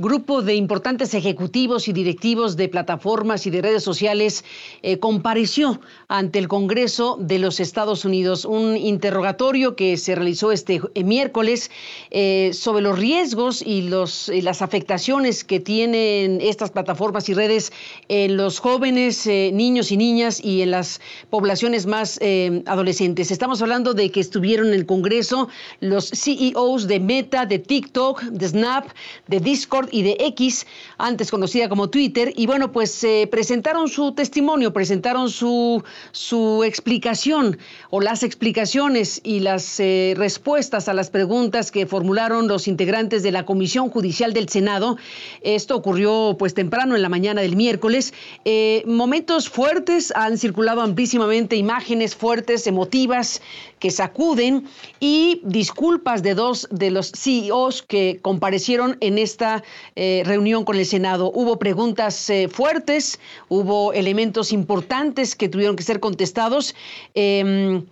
Grupo de importantes ejecutivos y directivos de plataformas y de redes sociales eh, compareció ante el Congreso de los Estados Unidos. Un interrogatorio que se realizó este eh, miércoles eh, sobre los riesgos y los, las afectaciones que tienen estas plataformas y redes en los jóvenes, niños y niñas y en las poblaciones más adolescentes. Estamos hablando de que estuvieron en el Congreso los CEOs de Meta, de TikTok, de Snap, de Discord y de X, antes conocida como Twitter, y bueno, pues eh, presentaron su testimonio, presentaron su, su explicación o las explicaciones y las eh, respuestas a las preguntas que formularon los integrantes de la Comisión Judicial del Senado. Esto ocurrió pues temprano en la mañana del miércoles. Eh, momentos fuertes, han circulado amplísimamente imágenes fuertes, emotivas, que sacuden y disculpas de dos de los CEOs que comparecieron en esta eh, reunión con el Senado. Hubo preguntas eh, fuertes, hubo elementos importantes que tuvieron que ser contestados. Em,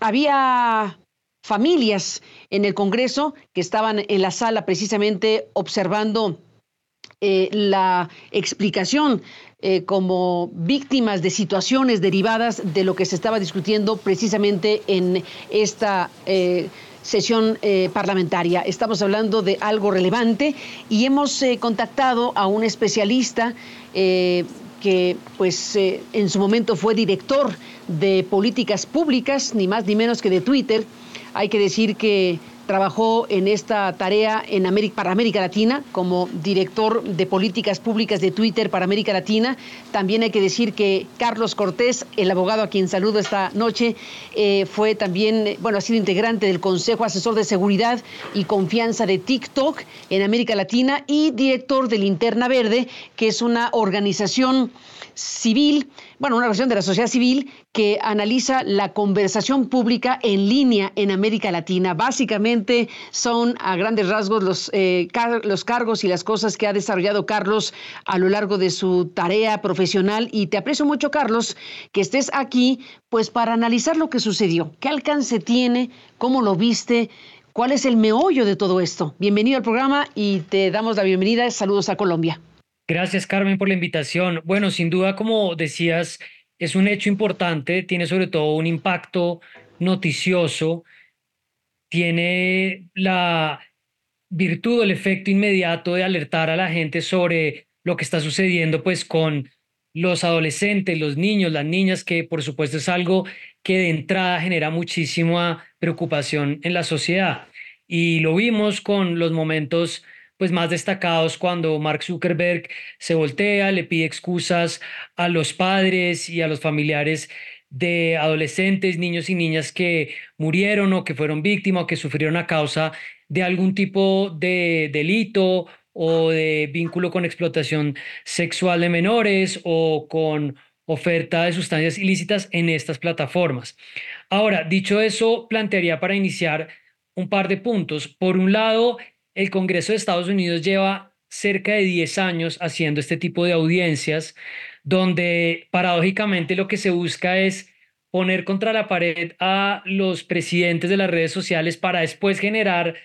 había familias en el Congreso que estaban en la sala precisamente observando eh, la explicación como víctimas de situaciones derivadas de lo que se estaba discutiendo precisamente en esta eh, sesión eh, parlamentaria. Estamos hablando de algo relevante y hemos contactado a un especialista que pues en su momento fue director de políticas públicas, ni más ni menos que de Twitter. Hay que decir que trabajó en esta tarea en América, para América Latina como director de políticas públicas de Twitter para América Latina. También hay que decir que Carlos Cortés, el abogado a quien saludo esta noche, eh, fue también, bueno, ha sido integrante del Consejo Asesor de Seguridad y Confianza de TikTok en América Latina y director de Linterna Verde, que es una organización civil, bueno, una organización de la sociedad civil que analiza la conversación pública en línea en América Latina. Básicamente son a grandes rasgos los, eh, los cargos y las cosas que ha desarrollado Carlos a lo largo de su tarea profesional y te aprecio mucho, Carlos, que estés aquí pues para analizar lo que sucedió. ¿Qué alcance tiene? ¿Cómo lo viste? ¿Cuál es el meollo de todo esto? Bienvenido al programa y te damos la bienvenida. Saludos a Colombia. Gracias, Carmen, por la invitación. Bueno, sin duda, como decías, es un hecho importante, tiene sobre todo un impacto noticioso, tiene la virtud el efecto inmediato de alertar a la gente sobre lo que está sucediendo pues con los adolescentes, los niños, las niñas, que por supuesto es algo que de entrada genera muchísima preocupación en la sociedad. Y lo vimos con los momentos pues más destacados cuando Mark Zuckerberg se voltea, le pide excusas a los padres y a los familiares de adolescentes, niños y niñas que murieron o que fueron víctimas o que sufrieron a causa de algún tipo de delito o de vínculo con explotación sexual de menores o con oferta de sustancias ilícitas en estas plataformas. Ahora, dicho eso, plantearía para iniciar un par de puntos. Por un lado, el Congreso de Estados Unidos lleva cerca de 10 años haciendo este tipo de audiencias donde paradójicamente lo que se busca es poner contra la pared a los presidentes de las redes sociales para después generar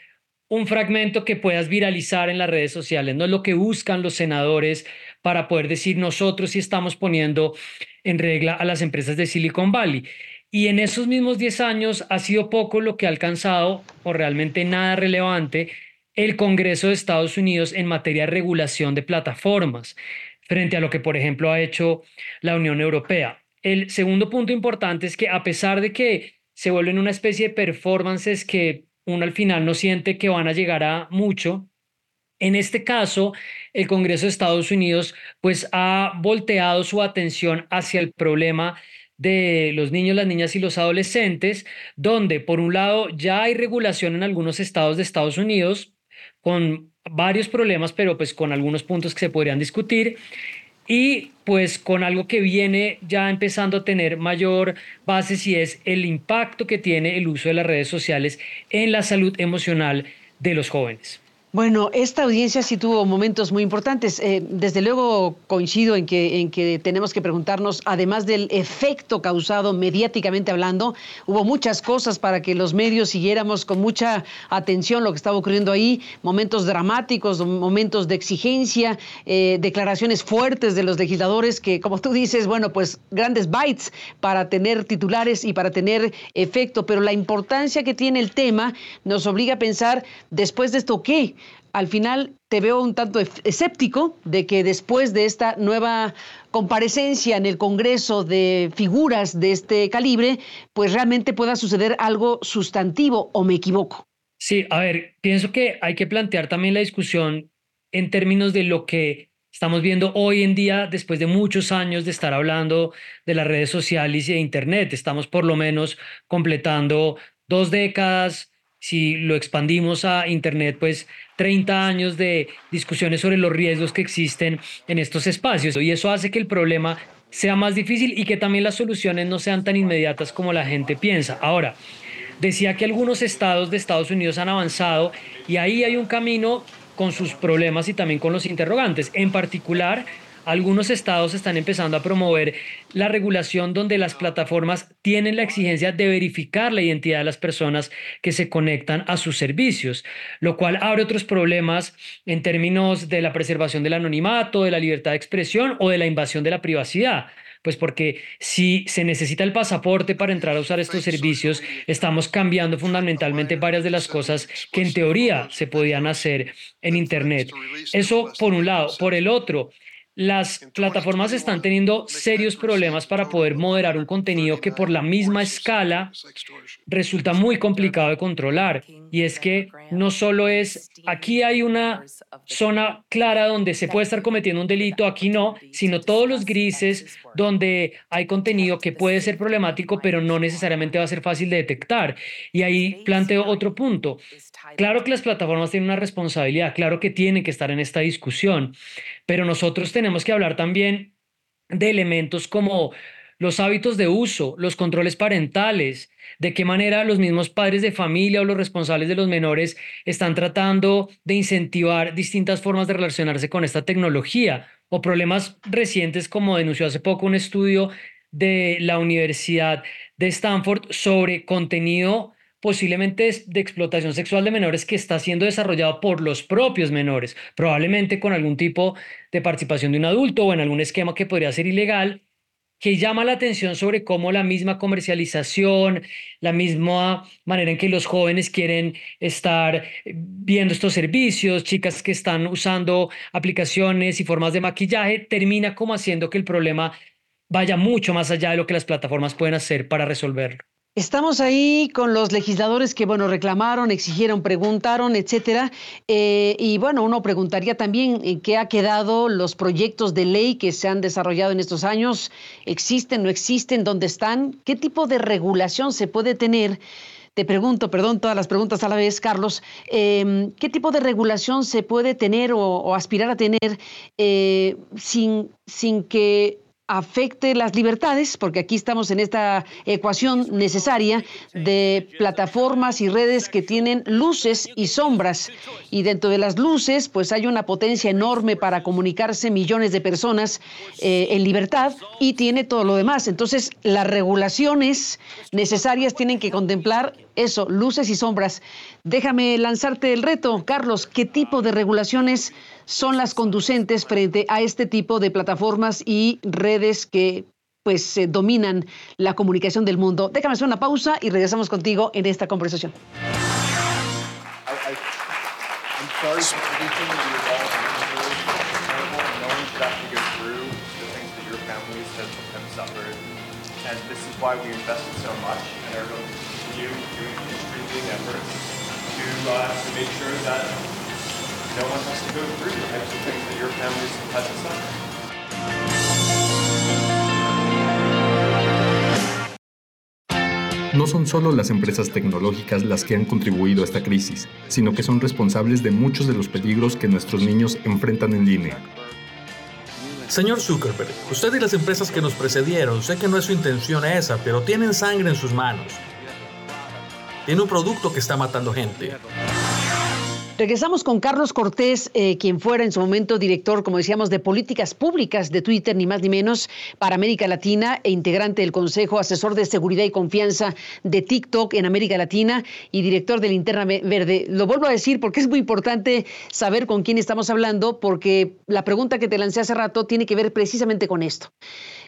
un fragmento que puedas viralizar en las redes sociales. No es lo que buscan los senadores para poder decir nosotros si estamos poniendo en regla a las empresas de Silicon Valley. Y en esos mismos 10 años ha sido poco lo que ha alcanzado, o realmente nada relevante, el Congreso de Estados Unidos en materia de regulación de plataformas, frente a lo que, por ejemplo, ha hecho la Unión Europea. El segundo punto importante es que a pesar de que se vuelven una especie de performances que uno al final no siente que van a llegar a mucho. En este caso, el Congreso de Estados Unidos pues ha volteado su atención hacia el problema de los niños, las niñas y los adolescentes, donde por un lado ya hay regulación en algunos estados de Estados Unidos con varios problemas, pero pues con algunos puntos que se podrían discutir y pues con algo que viene ya empezando a tener mayor base y es el impacto que tiene el uso de las redes sociales en la salud emocional de los jóvenes. Bueno, esta audiencia sí tuvo momentos muy importantes. Eh, desde luego coincido en que, en que tenemos que preguntarnos, además del efecto causado mediáticamente hablando, hubo muchas cosas para que los medios siguiéramos con mucha atención lo que estaba ocurriendo ahí, momentos dramáticos, momentos de exigencia, eh, declaraciones fuertes de los legisladores que, como tú dices, bueno, pues grandes bytes para tener titulares y para tener efecto, pero la importancia que tiene el tema nos obliga a pensar, después de esto, ¿qué? Al final te veo un tanto escéptico de que después de esta nueva comparecencia en el Congreso de figuras de este calibre, pues realmente pueda suceder algo sustantivo o me equivoco. Sí, a ver, pienso que hay que plantear también la discusión en términos de lo que estamos viendo hoy en día después de muchos años de estar hablando de las redes sociales y de Internet. Estamos por lo menos completando dos décadas si lo expandimos a Internet, pues 30 años de discusiones sobre los riesgos que existen en estos espacios. Y eso hace que el problema sea más difícil y que también las soluciones no sean tan inmediatas como la gente piensa. Ahora, decía que algunos estados de Estados Unidos han avanzado y ahí hay un camino con sus problemas y también con los interrogantes. En particular, algunos estados están empezando a promover la regulación donde las plataformas tienen la exigencia de verificar la identidad de las personas que se conectan a sus servicios, lo cual abre otros problemas en términos de la preservación del anonimato, de la libertad de expresión o de la invasión de la privacidad. Pues porque si se necesita el pasaporte para entrar a usar estos servicios, estamos cambiando fundamentalmente varias de las cosas que en teoría se podían hacer en Internet. Eso por un lado. Por el otro, las plataformas están teniendo serios problemas para poder moderar un contenido que por la misma escala resulta muy complicado de controlar. Y es que no solo es, aquí hay una zona clara donde se puede estar cometiendo un delito, aquí no, sino todos los grises donde hay contenido que puede ser problemático, pero no necesariamente va a ser fácil de detectar. Y ahí planteo otro punto. Claro que las plataformas tienen una responsabilidad, claro que tienen que estar en esta discusión, pero nosotros tenemos que hablar también de elementos como los hábitos de uso, los controles parentales, de qué manera los mismos padres de familia o los responsables de los menores están tratando de incentivar distintas formas de relacionarse con esta tecnología o problemas recientes como denunció hace poco un estudio de la Universidad de Stanford sobre contenido posiblemente de explotación sexual de menores que está siendo desarrollado por los propios menores, probablemente con algún tipo de participación de un adulto o en algún esquema que podría ser ilegal, que llama la atención sobre cómo la misma comercialización, la misma manera en que los jóvenes quieren estar viendo estos servicios, chicas que están usando aplicaciones y formas de maquillaje, termina como haciendo que el problema vaya mucho más allá de lo que las plataformas pueden hacer para resolverlo. Estamos ahí con los legisladores que, bueno, reclamaron, exigieron, preguntaron, etcétera. Eh, y bueno, uno preguntaría también en qué ha quedado los proyectos de ley que se han desarrollado en estos años. ¿Existen, no existen? ¿Dónde están? ¿Qué tipo de regulación se puede tener? Te pregunto, perdón, todas las preguntas a la vez, Carlos. Em, ¿Qué tipo de regulación se puede tener o, aspirar a tener eh, sin, sin que afecte las libertades, porque aquí estamos en esta ecuación necesaria de plataformas y redes que tienen luces y sombras. Y dentro de las luces, pues hay una potencia enorme para comunicarse millones de personas eh, en libertad y tiene todo lo demás. Entonces, las regulaciones necesarias tienen que contemplar eso, luces y sombras. Déjame lanzarte el reto, Carlos, ¿qué tipo de regulaciones son las conducentes frente a este tipo de plataformas y redes que pues dominan la comunicación del mundo? Déjame hacer una pausa y regresamos contigo en esta conversación. No one has to go through the types of things that your families had to suffer. No son solo las empresas tecnológicas las que han contribuido a esta crisis, sino que son responsables de muchos de los peligros que nuestros niños enfrentan en línea. Señor Zuckerberg, usted y las empresas que nos precedieron, sé que no es su intención esa, pero tienen sangre en sus manos. Tiene un producto que está matando gente. Regresamos con Carlos Cortés, eh, quien fuera en su momento director, como decíamos, de políticas públicas de Twitter, ni más ni menos, para América Latina e integrante del Consejo Asesor de Seguridad y Confianza de TikTok en América Latina y director de Linterna Verde. Lo vuelvo a decir porque es muy importante saber con quién estamos hablando, porque la pregunta que te lancé hace rato tiene que ver precisamente con esto.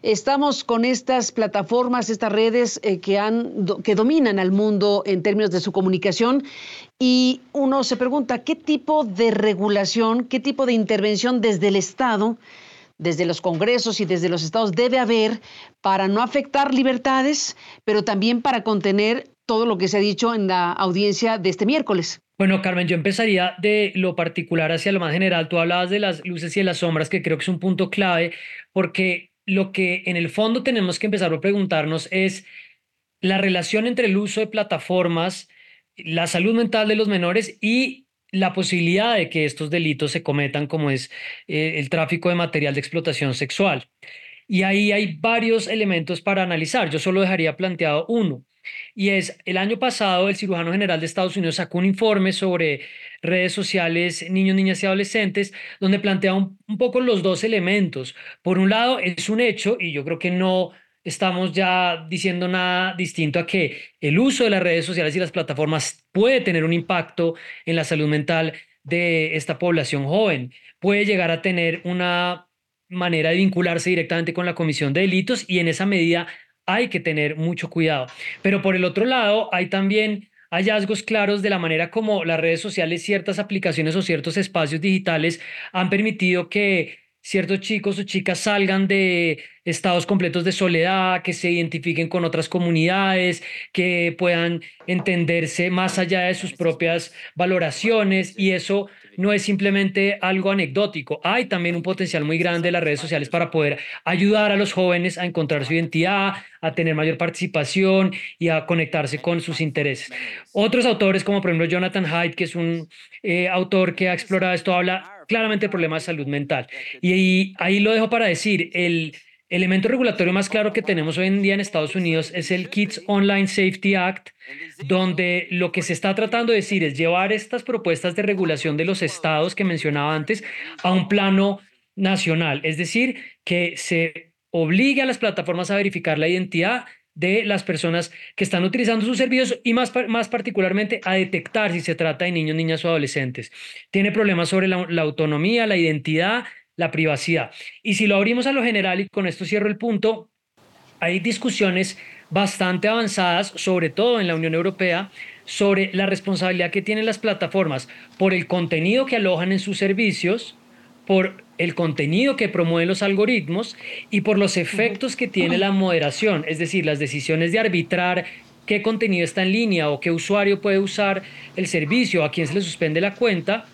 Estamos con estas plataformas, estas redes eh, que, han, que dominan al mundo en términos de su comunicación y uno se pregunta qué tipo de regulación, qué tipo de intervención desde el Estado, desde los congresos y desde los estados debe haber para no afectar libertades, pero también para contener todo lo que se ha dicho en la audiencia de este miércoles. Bueno, Carmen, yo empezaría de lo particular hacia lo más general. Tú hablabas de las luces y de las sombras, que creo que es un punto clave, porque lo que en el fondo tenemos que empezar a preguntarnos es la relación entre el uso de plataformas, la salud mental de los menores y la posibilidad de que estos delitos se cometan, como es eh, el tráfico de material de explotación sexual. Y ahí hay varios elementos para analizar. Yo solo dejaría planteado uno. Y es, el año pasado el cirujano general de Estados Unidos sacó un informe sobre redes sociales, niños, niñas y adolescentes, donde plantea un, poco los dos elementos. Por un lado, es un hecho, y yo creo que no estamos ya diciendo nada distinto a que el uso de las redes sociales y las plataformas puede tener un impacto en la salud mental de esta población joven. Puede llegar a tener una manera de vincularse directamente con la comisión de delitos y en esa medida hay que tener mucho cuidado. Pero por el otro lado, hay también hallazgos claros de la manera como las redes sociales, ciertas aplicaciones o ciertos espacios digitales han permitido que ciertos chicos o chicas salgan de estados completos de soledad, que se identifiquen con otras comunidades, que puedan entenderse más allá de sus propias valoraciones y eso no es simplemente algo anecdótico. Hay también un potencial muy grande de las redes sociales para poder ayudar a los jóvenes a encontrar su identidad, a tener mayor participación y a conectarse con sus intereses. Otros autores, como por ejemplo Jonathan Haidt, que es un eh, autor que ha explorado esto, habla claramente del problema de salud mental. Y ahí lo dejo para decir, el elemento regulatorio más claro que tenemos hoy en día en Estados Unidos es el Kids Online Safety Act, donde lo que se está tratando de decir es llevar estas propuestas de regulación de los estados que mencionaba antes a un plano nacional, es decir, que se obligue a las plataformas a verificar la identidad de las personas que están utilizando sus servicios y más, más particularmente a detectar si se trata de niños, niñas o adolescentes. Tiene problemas sobre la autonomía, la identidad la privacidad. Y si lo abrimos a lo general, y con esto cierro el punto, hay discusiones bastante avanzadas, sobre todo en la Unión Europea, sobre la responsabilidad que tienen las plataformas por el contenido que alojan en sus servicios, por el contenido que promueven los algoritmos y por los efectos que tiene la moderación, es decir, las decisiones de arbitrar qué contenido está en línea o qué usuario puede usar el servicio, a quién se le suspende la cuenta,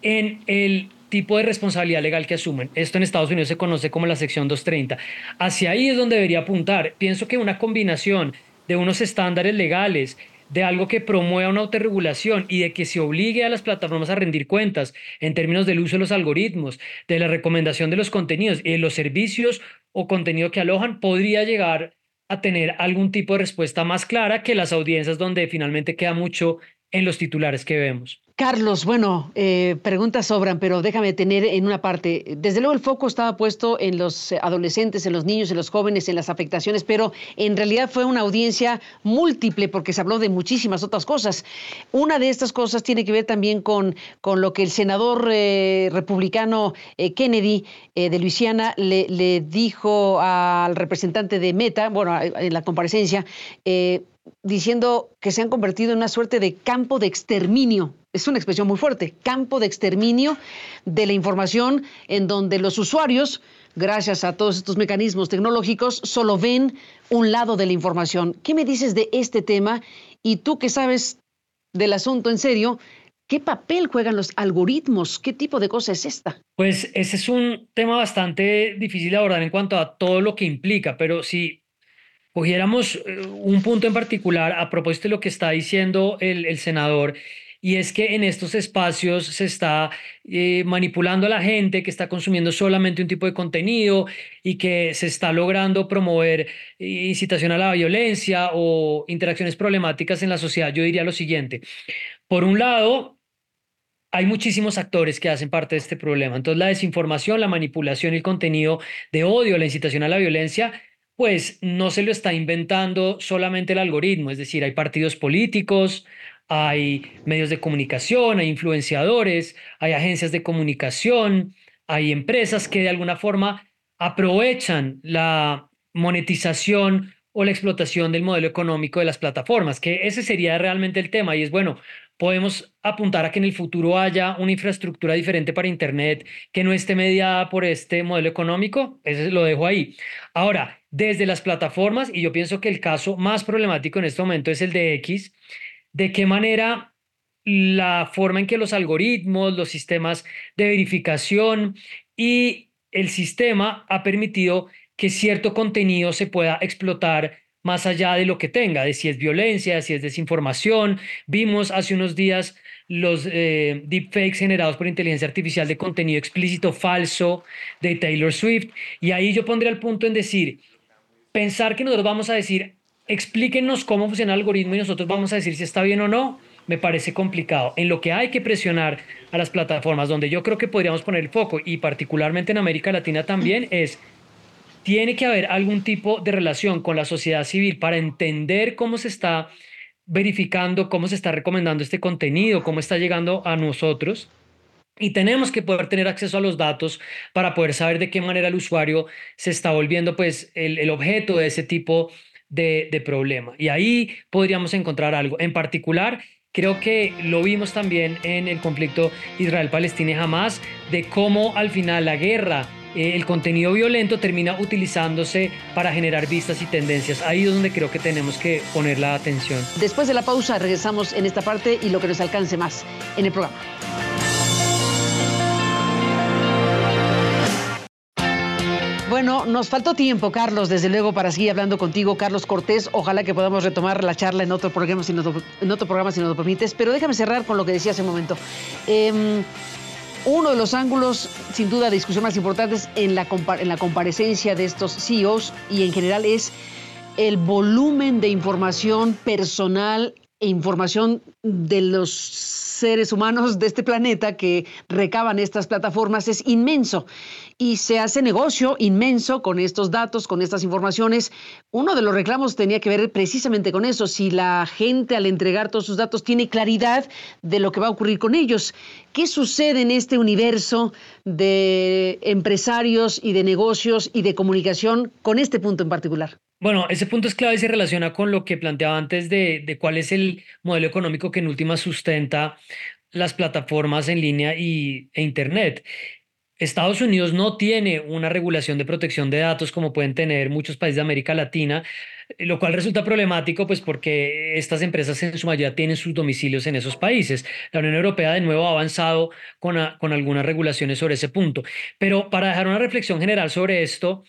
en el tipo de responsabilidad legal que asumen. Esto en Estados Unidos se conoce como la sección 230. Hacia ahí es donde debería apuntar. Pienso que una combinación de unos estándares legales, de algo que promueva una autorregulación y de que se obligue a las plataformas a rendir cuentas en términos del uso de los algoritmos, de la recomendación de los contenidos y de los servicios o contenido que alojan, podría llegar a tener algún tipo de respuesta más clara que las audiencias donde finalmente queda mucho en los titulares que vemos. Carlos, bueno, eh, preguntas sobran, pero déjame tener en una parte. Desde luego el foco estaba puesto en los adolescentes, en los niños, en los jóvenes, en las afectaciones, pero en realidad fue una audiencia múltiple porque se habló de muchísimas otras cosas. Una de estas cosas tiene que ver también con, con lo que el senador eh, republicano eh, Kennedy de Luisiana le, le, dijo al representante de Meta, bueno, en la comparecencia, diciendo que se han convertido en una suerte de campo de exterminio. Es una expresión muy fuerte, campo de exterminio de la información en donde los usuarios, gracias a todos estos mecanismos tecnológicos, solo ven un lado de la información. ¿Qué me dices de este tema? Y tú que sabes del asunto en serio, ¿qué papel juegan los algoritmos? ¿Qué tipo de cosa es esta? Pues ese es un tema bastante difícil de abordar en cuanto a todo lo que implica, pero si cogiéramos eh, un punto en particular a propósito de lo que está diciendo el, senador, y es que en estos espacios se está eh, manipulando a la gente que está consumiendo solamente un tipo de contenido y que se está logrando promover eh, incitación a la violencia o interacciones problemáticas en la sociedad. Yo diría lo siguiente, por un lado, hay muchísimos actores que hacen parte de este problema. Entonces, la desinformación, la manipulación el contenido de odio, la incitación a la violencia, pues no se lo está inventando solamente el algoritmo, es decir, hay partidos políticos, hay medios de comunicación, hay influenciadores, hay agencias de comunicación, hay empresas que de alguna forma aprovechan la monetización o la explotación del modelo económico de las plataformas, que ese sería realmente el tema. Y es bueno, podemos apuntar a que en el futuro haya una infraestructura diferente para Internet que no esté mediada por este modelo económico. Ese lo dejo ahí. Ahora, desde las plataformas, y yo pienso que el caso más problemático en este momento es el de X, de qué manera la forma en que los algoritmos, los sistemas de verificación y el sistema ha permitido que cierto contenido se pueda explotar más allá de lo que tenga, de si es violencia, de si es desinformación. Vimos hace unos días los eh, deepfakes generados por inteligencia artificial de contenido explícito falso de Taylor Swift. Y ahí yo pondría el punto en decir, pensar que nosotros vamos a decir, explíquenos cómo funciona el algoritmo y nosotros vamos a decir si está bien o no, me parece complicado. En lo que hay que presionar a las plataformas, donde yo creo que podríamos poner el foco, y particularmente en América Latina también, es, tiene que haber algún tipo de relación con la sociedad civil para entender cómo se está verificando, cómo se está recomendando este contenido, cómo está llegando a nosotros. Y tenemos que poder tener acceso a los datos para poder saber de qué manera el usuario se está volviendo pues el, el objeto de ese tipo de, problema. Y ahí podríamos encontrar algo. En particular, creo que lo vimos también en el conflicto Israel-Palestina y Hamas, de cómo al final la guerra, eh, el contenido violento termina utilizándose para generar vistas y tendencias. Ahí es donde creo que tenemos que poner la atención. Después de la pausa regresamos en esta parte y lo que nos alcance más en el programa. Bueno, nos faltó tiempo, Carlos, desde luego, para seguir hablando contigo. Carlos Cortés, ojalá que podamos retomar la charla en otro programa, si nos, en otro programa, si nos lo permites. Pero déjame cerrar con lo que decía hace un momento. Em, uno de los ángulos, sin duda, de discusión más importantes en la, en la comparecencia de estos CEOs y en general es el volumen de información personal información de los seres humanos de este planeta que recaban estas plataformas es inmenso y se hace negocio inmenso con estos datos, con estas informaciones. Uno de los reclamos tenía que ver precisamente con eso, si la gente al entregar todos sus datos tiene claridad de lo que va a ocurrir con ellos. ¿Qué sucede en este universo de empresarios y de negocios y de comunicación con este punto en particular? Bueno, ese punto es clave y se relaciona con lo que planteaba antes de, de cuál es el modelo económico que en última sustenta las plataformas en línea y, e Internet. Estados Unidos no tiene una regulación de protección de datos como pueden tener muchos países de América Latina, lo cual resulta problemático pues porque estas empresas en su mayoría tienen sus domicilios en esos países. La Unión Europea de nuevo ha avanzado con, con algunas regulaciones sobre ese punto. Pero para dejar una reflexión general sobre esto,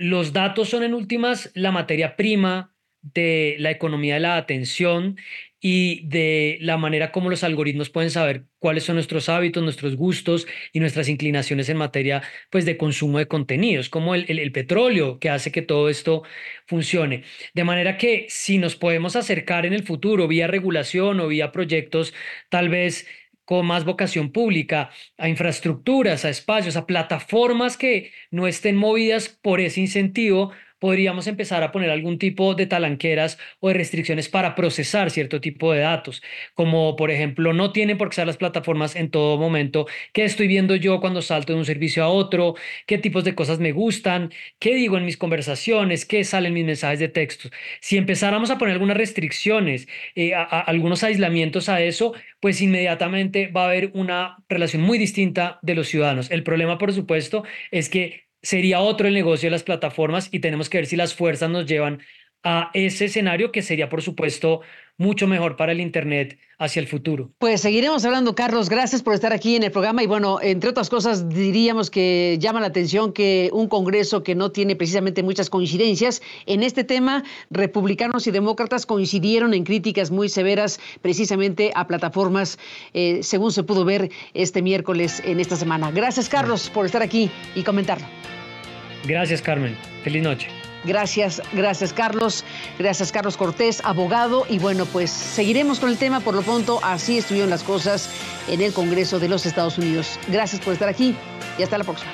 los datos son en últimas la materia prima de la economía de la atención y de la manera como los algoritmos pueden saber cuáles son nuestros hábitos, nuestros gustos y nuestras inclinaciones en materia pues, de consumo de contenidos, como el, el, petróleo que hace que todo esto funcione. De manera que si nos podemos acercar en el futuro vía regulación o vía proyectos tal vez con más vocación pública, a infraestructuras, a espacios, a plataformas que no estén movidas por ese incentivo, podríamos empezar a poner algún tipo de talanqueras o de restricciones para procesar cierto tipo de datos, como por ejemplo, no tienen por qué ser las plataformas en todo momento, qué estoy viendo yo cuando salto de un servicio a otro, qué tipos de cosas me gustan, qué digo en mis conversaciones, qué salen mis mensajes de texto. Si empezáramos a poner algunas restricciones, eh, algunos aislamientos a eso, pues inmediatamente va a haber una relación muy distinta de los ciudadanos. El problema, por supuesto, es que sería otro el negocio de las plataformas y tenemos que ver si las fuerzas nos llevan a ese escenario que sería, por supuesto, mucho mejor para el Internet hacia el futuro. Pues seguiremos hablando, Carlos. Gracias por estar aquí en el programa. Y bueno, entre otras cosas, diríamos que llama la atención que un Congreso que no tiene precisamente muchas coincidencias en este tema, republicanos y demócratas coincidieron en críticas muy severas precisamente a plataformas, eh, según se pudo ver este miércoles en esta semana. Gracias, Carlos, por estar aquí y comentarlo. Gracias, Carmen. Feliz noche. Gracias, gracias Carlos, gracias Carlos Cortés, abogado. Y bueno, pues seguiremos con el tema. Por lo pronto, así estuvieron las cosas en el Congreso de los Estados Unidos. Gracias por estar aquí y hasta la próxima.